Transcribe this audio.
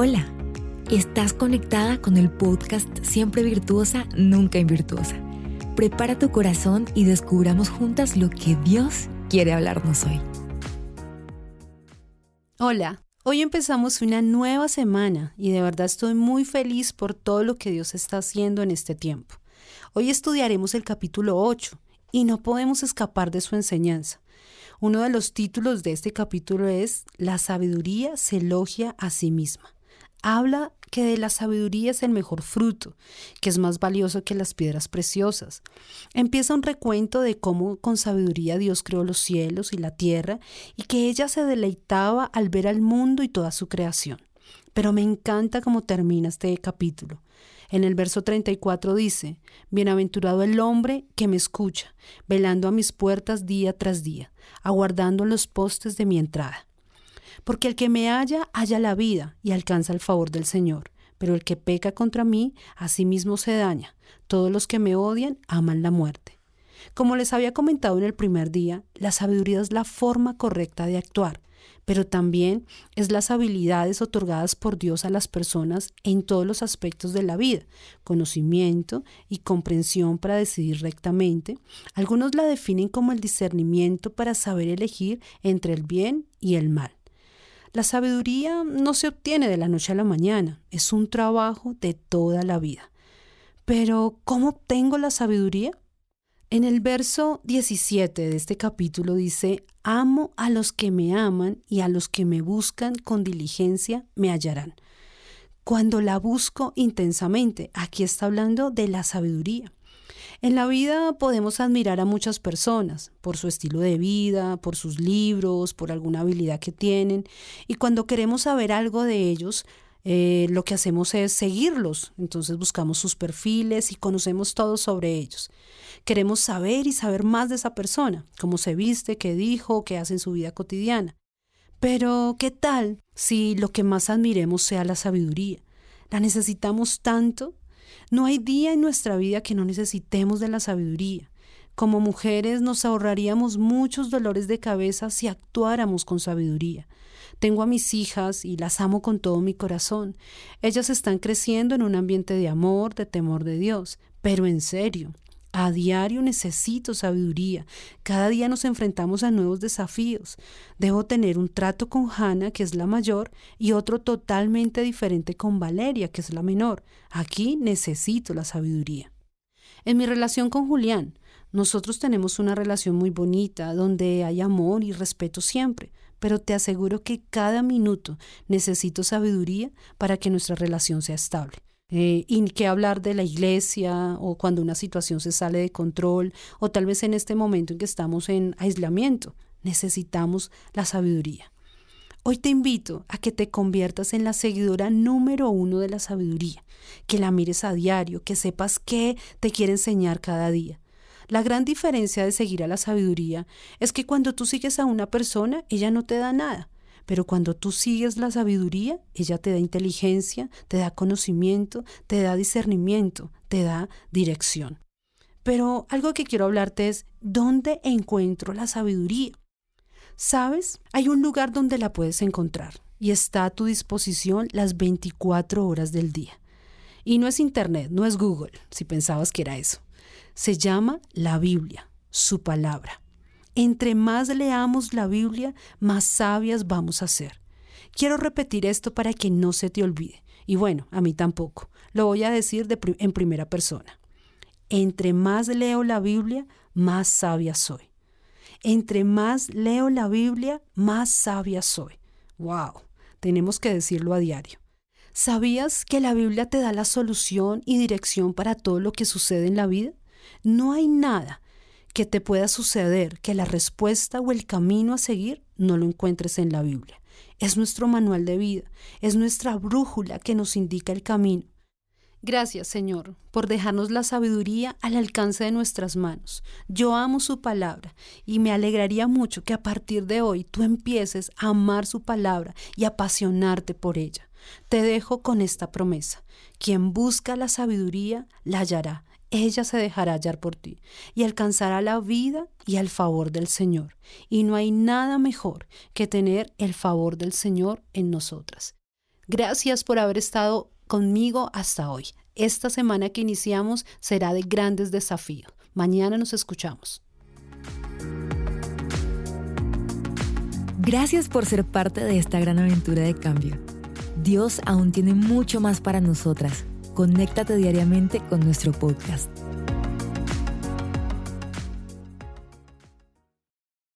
Hola, estás conectada con el podcast Siempre Virtuosa, Nunca Invirtuosa. Prepara tu corazón y descubramos juntas lo que Dios quiere hablarnos hoy. Hola, hoy empezamos una nueva semana y de verdad estoy muy feliz por todo lo que Dios está haciendo en este tiempo. Hoy estudiaremos el capítulo 8 y no podemos escapar de su enseñanza. Uno de los títulos de este capítulo es La sabiduría se elogia a sí misma habla que de la sabiduría es el mejor fruto, que es más valioso que las piedras preciosas. Empieza un recuento de cómo con sabiduría Dios creó los cielos y la tierra y que ella se deleitaba al ver al mundo y toda su creación. Pero me encanta cómo termina este capítulo. En el verso 34 dice, Bienaventurado el hombre que me escucha, velando a mis puertas día tras día, aguardando los postes de mi entrada porque el que me halla, halla la vida y alcanza el favor del Señor. Pero el que peca contra mí, a sí mismo se daña. Todos los que me odian aman la muerte. Como les había comentado en el primer día, la sabiduría es la forma correcta de actuar, pero también es las habilidades otorgadas por Dios a las personas en todos los aspectos de la vida, conocimiento y comprensión para decidir rectamente. Algunos la definen como el discernimiento para saber elegir entre el bien y el mal. La sabiduría no se obtiene de la noche a la mañana, es un trabajo de toda la vida. Pero, ¿cómo obtengo la sabiduría? En el verso 17 de este capítulo dice, Amo a los que me aman y a los que me buscan con diligencia me hallarán. Cuando la busco intensamente, aquí está hablando de la sabiduría. En la vida podemos admirar a muchas personas por su estilo de vida, por sus libros, por alguna habilidad que tienen, y cuando queremos saber algo de ellos, eh, lo que hacemos es seguirlos, entonces buscamos sus perfiles y conocemos todo sobre ellos. Queremos saber y saber más de esa persona, cómo se viste, qué dijo, qué hace en su vida cotidiana. Pero, ¿qué tal si lo que más admiremos sea la sabiduría? La necesitamos tanto no hay día en nuestra vida que no necesitemos de la sabiduría. Como mujeres nos ahorraríamos muchos dolores de cabeza si actuáramos con sabiduría. Tengo a mis hijas y las amo con todo mi corazón. Ellas están creciendo en un ambiente de amor, de temor de Dios, pero en serio, a diario necesito sabiduría. Cada día nos enfrentamos a nuevos desafíos. Debo tener un trato con Hannah, que es la mayor, y otro totalmente diferente con Valeria, que es la menor. Aquí necesito la sabiduría. En mi relación con Julián, nosotros tenemos una relación muy bonita, donde hay amor y respeto siempre, pero te aseguro que cada minuto necesito sabiduría para que nuestra relación sea estable. Eh, y qué hablar de la iglesia o cuando una situación se sale de control o tal vez en este momento en que estamos en aislamiento. Necesitamos la sabiduría. Hoy te invito a que te conviertas en la seguidora número uno de la sabiduría, que la mires a diario, que sepas qué te quiere enseñar cada día. La gran diferencia de seguir a la sabiduría es que cuando tú sigues a una persona, ella no te da nada, pero cuando tú sigues la sabiduría, ella te da inteligencia, te da conocimiento, te da discernimiento, te da dirección. Pero algo que quiero hablarte es, ¿dónde encuentro la sabiduría? ¿Sabes? Hay un lugar donde la puedes encontrar y está a tu disposición las 24 horas del día. Y no es Internet, no es Google, si pensabas que era eso. Se llama la Biblia, su palabra. Entre más leamos la Biblia, más sabias vamos a ser. Quiero repetir esto para que no se te olvide. Y bueno, a mí tampoco. Lo voy a decir en primera persona. Entre más leo la Biblia, más sabia soy. Entre más leo la Biblia, más sabia soy. ¡Wow! Tenemos que decirlo a diario. ¿Sabías que la Biblia te da la solución y dirección para todo lo que sucede en la vida? No hay nada que te pueda suceder que la respuesta o el camino a seguir no lo encuentres en la Biblia. Es nuestro manual de vida, es nuestra brújula que nos indica el camino. Gracias, Señor, por dejarnos la sabiduría al alcance de nuestras manos. Yo amo su palabra y me alegraría mucho que a partir de hoy tú empieces a amar su palabra y apasionarte por ella. Te dejo con esta promesa. Quien busca la sabiduría, la hallará ella se dejará hallar por ti y alcanzará la vida y el favor del Señor. Y no hay nada mejor que tener el favor del Señor en nosotras. Gracias por haber estado conmigo hasta hoy. Esta semana que iniciamos será de grandes desafíos. Mañana nos escuchamos. Gracias por ser parte de esta gran aventura de cambio. Dios aún tiene mucho más para nosotras. Conéctate diariamente con nuestro podcast.